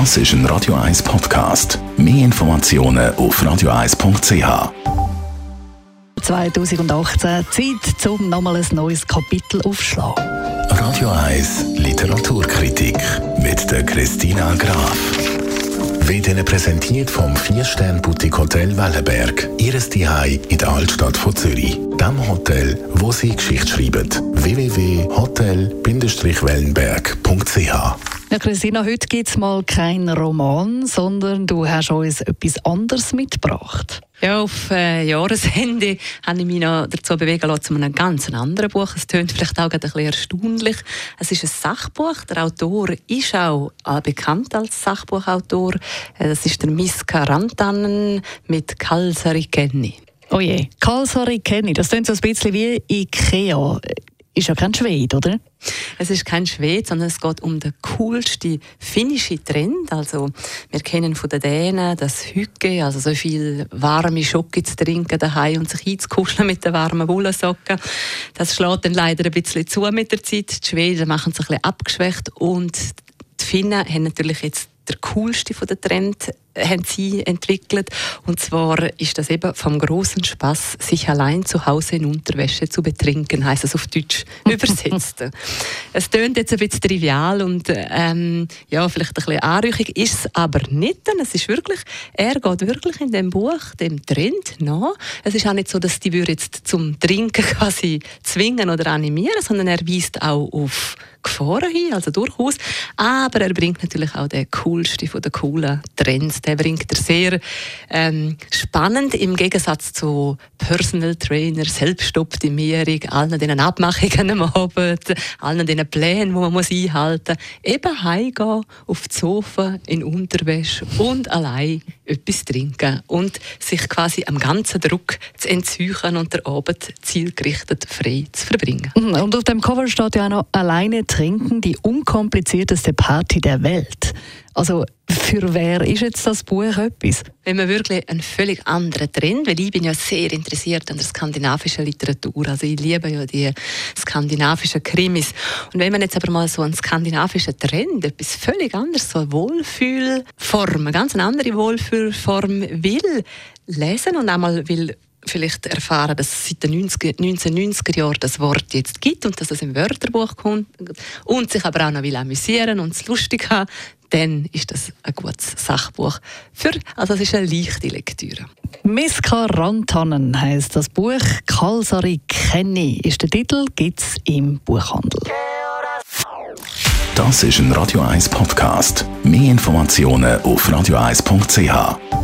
Das ist ein Radio 1 Podcast. Mehr Informationen auf radio1.ch. 2018 Zeit, um nochmal ein neues Kapitel aufzuschlagen. Radio 1 Literaturkritik mit der Christina Graf. Wird Ihnen präsentiert vom 4-Stern-Boutique Hotel Wellenberg. Ihres Zuhause in der Altstadt von Zürich. Dem Hotel, wo Sie Geschichte schreiben. www.hotel-wellenberg.ch Ja, Christina, heute gibt es mal keinen Roman, sondern du hast uns etwas anderes mitgebracht. Ja, auf äh, Jahresende habe ich mich noch dazu bewegen lassen, zu einem ganz anderen Buch. Es tönt vielleicht auch ein bisschen erstaunlich. Es ist ein Sachbuch. Der Autor ist auch äh, bekannt als Sachbuchautor. Äh, das ist der Miska Rantanen mit Kalsari Kenny. Oh je, Kalsari Kenny, das klingt so ein bisschen wie Ikea. Ist ja kein Schwede, oder? Es ist kein Schwede, sondern es geht um den coolsten finnischen Trend. Also, wir kennen von den Dänen das Hücke, also so viel warme Schocke zu trinken daheim und sich einzukuscheln mit den warmen Wollsocken. Das schlägt dann leider ein bisschen zu mit der Zeit. Die Schweden machen sich ein bisschen abgeschwächt und die Finnen haben natürlich jetzt coolste von den Trend haben sie entwickelt. Und zwar ist das eben vom großen Spaß, sich allein zu Hause in Unterwäsche zu betrinken, heißt es auf Deutsch übersetzt. Es tönt jetzt ein bisschen trivial und ähm, ja, vielleicht ein bisschen anrüchig, ist es aber nicht. Denn es ist wirklich, er geht wirklich in dem Buch dem Trend nach. Es ist auch nicht so, dass die jetzt zum Trinken quasi zwingen oder animieren, sondern er weist auch auf Gefahren hin, also durchaus. Aber er bringt natürlich auch den coolsten von den coolen Trends. Den bringt er sehr ähm, spannend im Gegensatz zu Personal Trainer, Selbstoptimierung, allen diesen Abmachungen am Abend, allen diesen Plänen, die man muss einhalten muss. Eben heimgehen, auf die Sofa, in Unterwäsche und allein etwas trinken und sich quasi am ganzen Druck zu entzüchen und der Abend zielgerichtet frei zu verbringen. Und auf dem Cover steht ja auch noch alleine trinken, die unkomplizierteste Party der Welt. Also für wer ist jetzt das Buch etwas? Wenn man wirklich einen völlig anderen Trend, weil ich bin ja sehr interessiert an der skandinavischen Literatur, also ich liebe ja die skandinavischen Krimis. Und wenn man jetzt aber mal so einen skandinavischen Trend, etwas völlig anderes, so eine Wohlfühlform, eine ganz andere Wohlfühlform will lesen und einmal will vielleicht erfahren, dass es seit den 90, 1990er Jahren das Wort jetzt gibt und dass es im Wörterbuch kommt und sich aber auch noch will amüsieren und es lustig haben, dann ist das ein gutes Sachbuch. Für, also es ist eine leichte Lektüre. Miska Rantanen heisst das Buch. Kalsari Kenny ist der Titel, gibt es im Buchhandel. Das ist ein Radio 1 Podcast. Mehr Informationen auf radio1.ch.